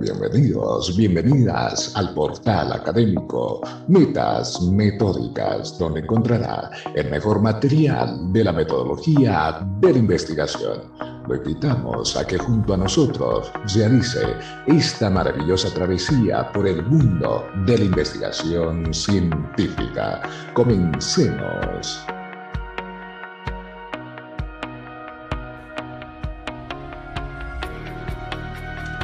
Bienvenidos, bienvenidas al portal académico Metas Metódicas, donde encontrará el mejor material de la metodología de la investigación. Lo invitamos a que junto a nosotros realice esta maravillosa travesía por el mundo de la investigación científica. Comencemos.